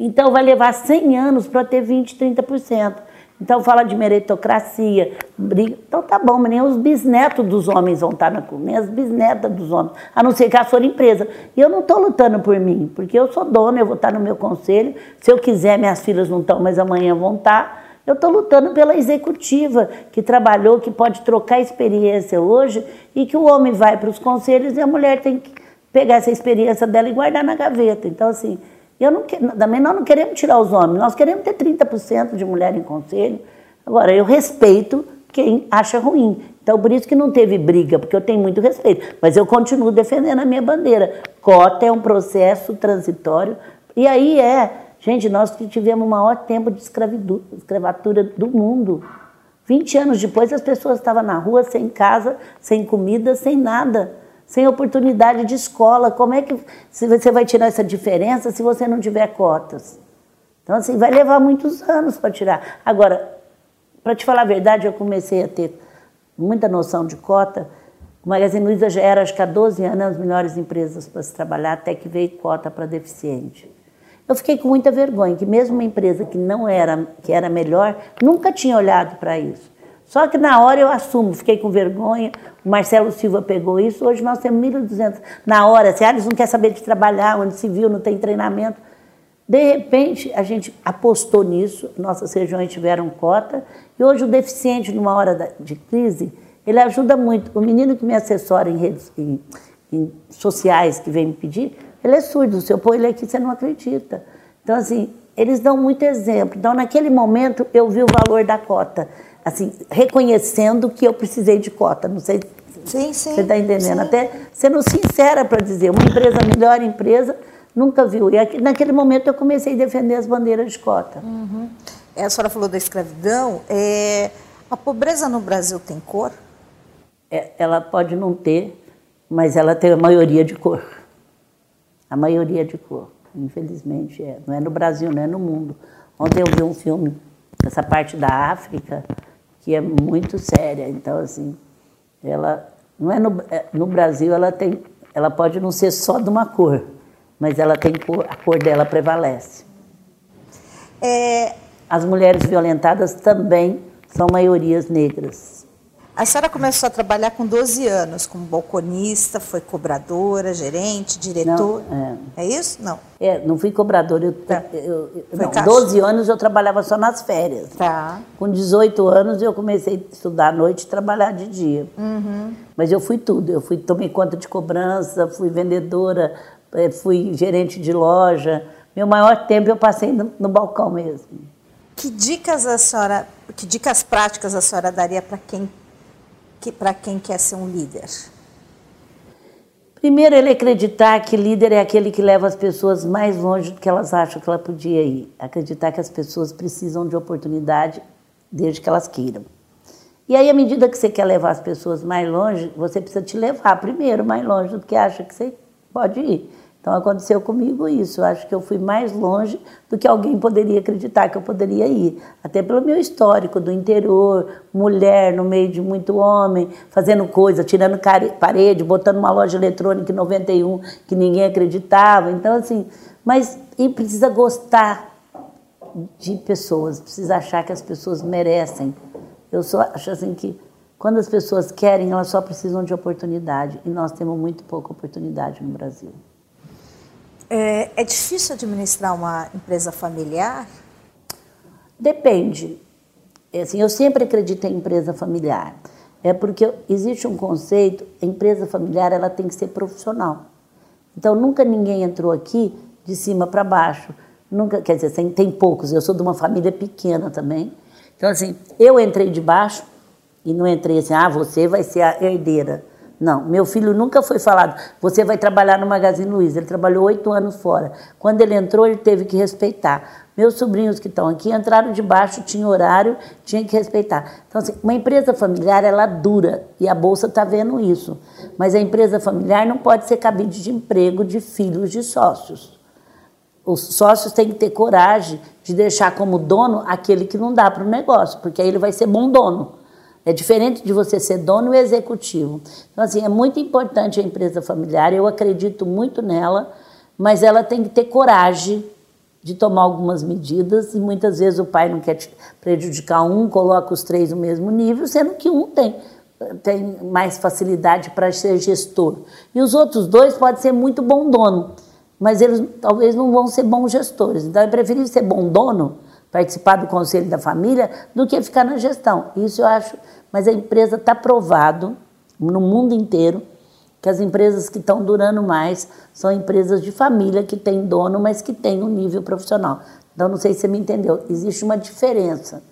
Então, vai levar 100 anos para ter 20%, 30%. Então, fala de meritocracia, briga. Então, tá bom, mas nem os bisnetos dos homens vão estar na nem as bisnetas dos homens, a não ser que a sua empresa. E eu não estou lutando por mim, porque eu sou dona, eu vou estar no meu conselho. Se eu quiser, minhas filhas não estão, mas amanhã vão estar. Eu estou lutando pela executiva que trabalhou, que pode trocar experiência hoje e que o homem vai para os conselhos e a mulher tem que pegar essa experiência dela e guardar na gaveta. Então, assim, eu não, também nós não queremos tirar os homens, nós queremos ter 30% de mulher em conselho. Agora, eu respeito quem acha ruim. Então, por isso que não teve briga, porque eu tenho muito respeito. Mas eu continuo defendendo a minha bandeira. Cota é um processo transitório. E aí é Gente, nós que tivemos o maior tempo de escravatura do mundo. 20 anos depois, as pessoas estavam na rua, sem casa, sem comida, sem nada, sem oportunidade de escola. Como é que você vai tirar essa diferença se você não tiver cotas? Então, assim, vai levar muitos anos para tirar. Agora, para te falar a verdade, eu comecei a ter muita noção de cota. O Magazine Luiza já era, acho que há 12 anos, as melhores empresas para se trabalhar, até que veio cota para deficiente. Eu fiquei com muita vergonha, que mesmo uma empresa que não era, que era melhor, nunca tinha olhado para isso. Só que na hora eu assumo, fiquei com vergonha, o Marcelo Silva pegou isso, hoje nós temos 1.200. Na hora, se eles não quer saber de trabalhar, onde se viu, não tem treinamento. De repente, a gente apostou nisso, nossas regiões tiveram cota, e hoje o deficiente, numa hora de crise, ele ajuda muito. O menino que me assessora em redes em, em sociais, que vem me pedir, ele é surdo, se eu pôr ele aqui, você não acredita. Então, assim, eles dão muito exemplo. Então, naquele momento, eu vi o valor da cota, assim, reconhecendo que eu precisei de cota. Não sei sim, sim, você está entendendo. sim. Até sendo sincera para dizer, uma empresa, melhor empresa, nunca viu. E aqui, naquele momento eu comecei a defender as bandeiras de cota. Uhum. A senhora falou da escravidão. É... A pobreza no Brasil tem cor? É, ela pode não ter, mas ela tem a maioria de cor. A maioria de cor. Infelizmente é. Não é no Brasil, não é no mundo. Ontem eu vi um filme, essa parte da África, que é muito séria. Então, assim, ela não é no, é, no Brasil, ela tem, ela pode não ser só de uma cor, mas ela tem cor, a cor dela prevalece. É... As mulheres violentadas também são maiorias negras. A senhora começou a trabalhar com 12 anos, como balconista, foi cobradora, gerente, diretor. Não, é. é. isso? Não. É, não fui cobradora. Eu, tá. eu, eu não, 12 anos eu trabalhava só nas férias. Tá. Com 18 anos eu comecei a estudar à noite e trabalhar de dia. Uhum. Mas eu fui tudo. Eu fui tomei conta de cobrança, fui vendedora, eh, fui gerente de loja. Meu maior tempo eu passei no, no balcão mesmo. Que dicas a senhora, que dicas práticas a senhora daria para quem que para quem quer ser um líder? Primeiro, ele acreditar que líder é aquele que leva as pessoas mais longe do que elas acham que ela podia ir. Acreditar que as pessoas precisam de oportunidade desde que elas queiram. E aí, à medida que você quer levar as pessoas mais longe, você precisa te levar primeiro mais longe do que acha que você pode ir. Então aconteceu comigo isso. Eu acho que eu fui mais longe do que alguém poderia acreditar que eu poderia ir. Até pelo meu histórico do interior, mulher no meio de muito homem, fazendo coisa, tirando parede, botando uma loja eletrônica em 91 que ninguém acreditava. Então, assim, mas e precisa gostar de pessoas, precisa achar que as pessoas merecem. Eu só acho assim que quando as pessoas querem, elas só precisam de oportunidade. E nós temos muito pouca oportunidade no Brasil. É, é difícil administrar uma empresa familiar? Depende. É assim, eu sempre acredito em empresa familiar. É porque existe um conceito, a empresa familiar ela tem que ser profissional. Então nunca ninguém entrou aqui de cima para baixo. Nunca, quer dizer, tem, tem poucos. Eu sou de uma família pequena também. Então assim, eu entrei de baixo e não entrei assim, ah, você vai ser a herdeira. Não, meu filho nunca foi falado, você vai trabalhar no Magazine Luiza. Ele trabalhou oito anos fora. Quando ele entrou, ele teve que respeitar. Meus sobrinhos que estão aqui entraram de baixo, tinha horário, tinha que respeitar. Então, assim, uma empresa familiar, ela dura, e a Bolsa está vendo isso. Mas a empresa familiar não pode ser cabide de emprego de filhos de sócios. Os sócios têm que ter coragem de deixar como dono aquele que não dá para o negócio, porque aí ele vai ser bom dono. É diferente de você ser dono executivo. Então, assim, é muito importante a empresa familiar, eu acredito muito nela, mas ela tem que ter coragem de tomar algumas medidas e muitas vezes o pai não quer prejudicar um, coloca os três no mesmo nível, sendo que um tem, tem mais facilidade para ser gestor. E os outros dois podem ser muito bom dono, mas eles talvez não vão ser bons gestores. Então é preferível ser bom dono participar do conselho da família do que ficar na gestão. Isso eu acho, mas a empresa está provado no mundo inteiro que as empresas que estão durando mais são empresas de família que têm dono, mas que têm um nível profissional. Então, não sei se você me entendeu. Existe uma diferença.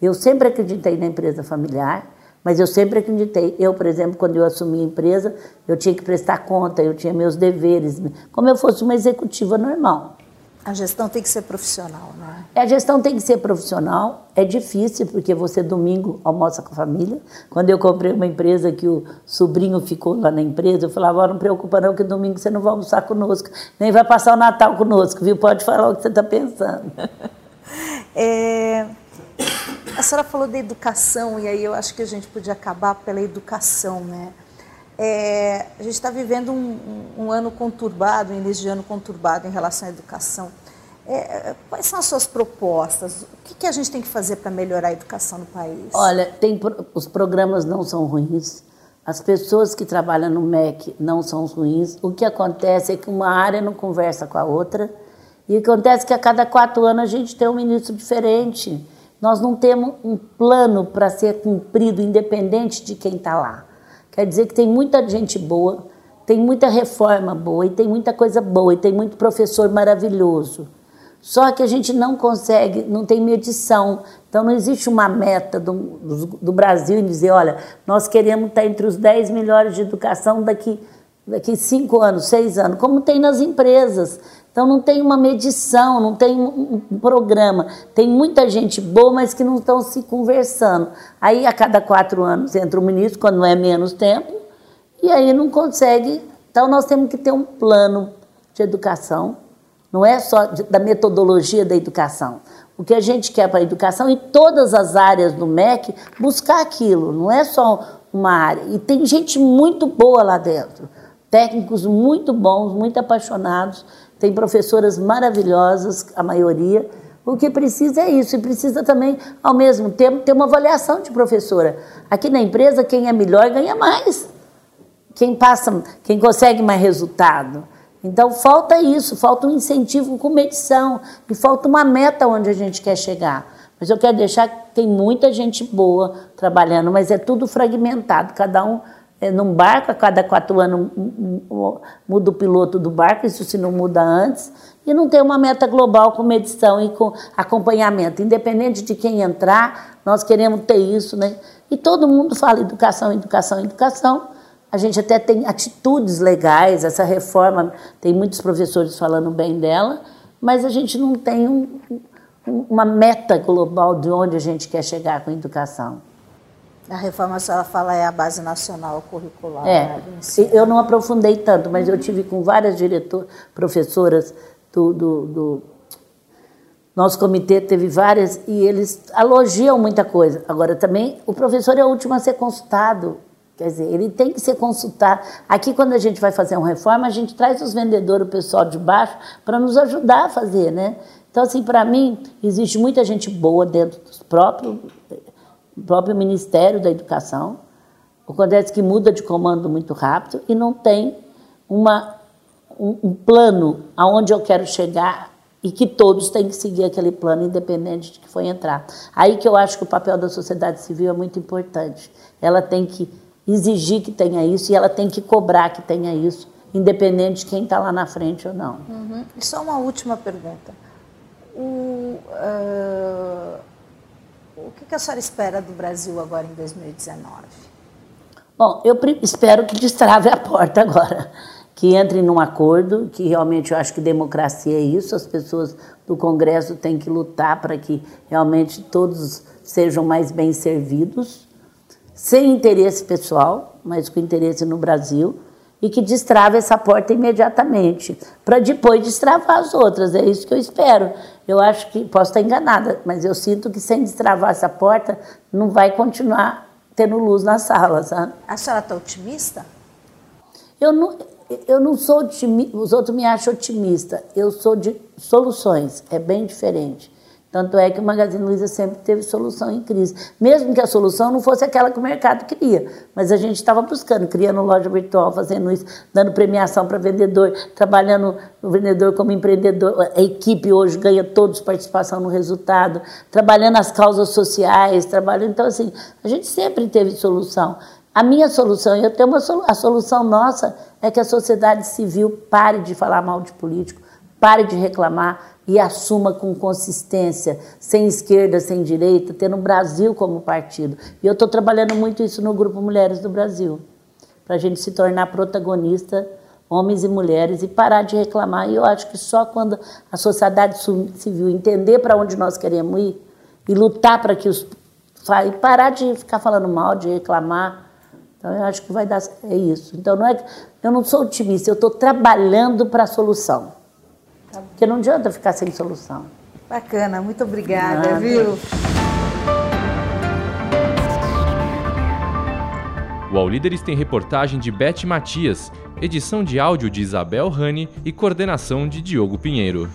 Eu sempre acreditei na empresa familiar, mas eu sempre acreditei. Eu, por exemplo, quando eu assumi a empresa, eu tinha que prestar conta, eu tinha meus deveres, como eu fosse uma executiva normal. A gestão tem que ser profissional, né? A gestão tem que ser profissional. É difícil porque você domingo almoça com a família. Quando eu comprei uma empresa que o sobrinho ficou lá na empresa, eu falava: oh, não preocupa não que domingo você não vai almoçar conosco, nem vai passar o Natal conosco, viu? Pode falar o que você está pensando. É... A senhora falou da educação e aí eu acho que a gente podia acabar pela educação, né? É, a gente está vivendo um, um, ano conturbado, um início de ano conturbado em relação à educação. É, quais são as suas propostas? O que, que a gente tem que fazer para melhorar a educação no país? Olha, tem, os programas não são ruins, as pessoas que trabalham no MEC não são ruins. O que acontece é que uma área não conversa com a outra e acontece que a cada quatro anos a gente tem um ministro diferente. Nós não temos um plano para ser cumprido, independente de quem está lá. Quer dizer que tem muita gente boa, tem muita reforma boa e tem muita coisa boa e tem muito professor maravilhoso. Só que a gente não consegue, não tem medição. Então não existe uma meta do, do, Brasil em dizer, olha, nós queremos estar entre os 10 melhores de educação daqui daqui cinco anos, seis anos, como tem nas empresas. Então não tem uma medição, não tem um, programa. Tem muita gente boa, mas que não estão se conversando. Aí a cada quatro anos entra o ministro, quando é menos tempo, e aí não consegue. Então nós temos que ter um plano de educação, não é só da metodologia da educação. O que a gente quer para a educação, em todas as áreas do MEC, buscar aquilo, não é só uma área. E tem gente muito boa lá dentro técnicos muito bons, muito apaixonados, tem professoras maravilhosas, a maioria. O que precisa é isso, e precisa também, ao mesmo tempo, ter uma avaliação de professora. Aqui na empresa, quem é melhor ganha mais. Quem passa, quem consegue mais resultado. Então falta isso, falta um incentivo com medição e falta uma meta onde a gente quer chegar. Mas eu quero deixar que tem muita gente boa trabalhando, mas é tudo fragmentado, cada um num barco, a cada quatro anos muda o piloto do barco, isso se não muda antes, e não tem uma meta global com medição e com acompanhamento. Independente de quem entrar, nós queremos ter isso, né? E todo mundo fala educação, educação, educação. A gente até tem atitudes legais, essa reforma, tem muitos professores falando bem dela, mas a gente não tem um, uma meta global de onde a gente quer chegar com a educação. A reforma, a senhora fala, é a base nacional curricular. É, eu não aprofundei tanto, mas eu tive com várias diretoras, professoras do, do, do, nosso comitê, teve várias, e eles elogiam muita coisa. Agora, também, o professor é o último a ser consultado. Quer dizer, ele tem que ser consultado. Aqui, quando a gente vai fazer uma reforma, a gente traz os vendedores, o pessoal de baixo, para nos ajudar a fazer, né? Então, assim, para mim, existe muita gente boa dentro dos próprios o próprio Ministério da Educação. Acontece que muda de comando muito rápido e não tem uma, um, um plano aonde eu quero chegar e que todos têm que seguir aquele plano, independente de que foi entrar. Aí que eu acho que o papel da sociedade civil é muito importante. Ela tem que exigir que tenha isso e ela tem que cobrar que tenha isso, independente de quem está lá na frente ou não. Uhum. E só uma última pergunta. O, uh, o que a senhora espera do Brasil agora em 2019? Bom, eu espero que destrave a porta agora, que entre num acordo, que realmente eu acho que democracia é isso, as pessoas do Congresso têm que lutar para que realmente todos sejam mais bem servidos, sem interesse pessoal, mas com interesse no Brasil e que destrave essa porta imediatamente, para depois destravar as outras. É isso que eu espero. Eu acho que, posso estar enganada, mas eu sinto que sem destravar essa porta, não vai continuar tendo luz na sala, sabe? A senhora está otimista? Eu não, eu não sou otimista, os outros me acham otimista. Eu sou de soluções, é bem diferente. Tanto é que o Magazine Luiza sempre teve solução em crise. Mesmo que a solução não fosse aquela que o mercado queria. Mas a gente estava buscando, criando loja virtual, fazendo isso, dando premiação para vendedor, trabalhando o vendedor como empreendedor. A equipe hoje ganha todos participação no resultado, trabalhando as causas sociais, trabalhando. Então, assim, a gente sempre teve solução. A minha solução, eu tenho uma a solução nossa é que a sociedade civil pare de falar mal de político, pare de reclamar e assuma com consistência, sem esquerda, sem direita, tendo o Brasil como partido. E eu estou trabalhando muito isso no Grupo Mulheres do Brasil, para a gente se tornar protagonista, homens e mulheres, e parar de reclamar. E eu acho que só quando a sociedade civil entender para onde nós queremos ir e lutar para que os. e parar de ficar falando mal, de reclamar. Então eu acho que vai dar. É isso. Então não é. Eu não sou otimista, eu estou trabalhando para a solução. Porque não adianta ficar sem solução. Bacana, muito obrigada, Nada. viu? O All Líderes tem reportagem de Beth Matias, edição de áudio de Isabel Rani e coordenação de Diogo Pinheiro.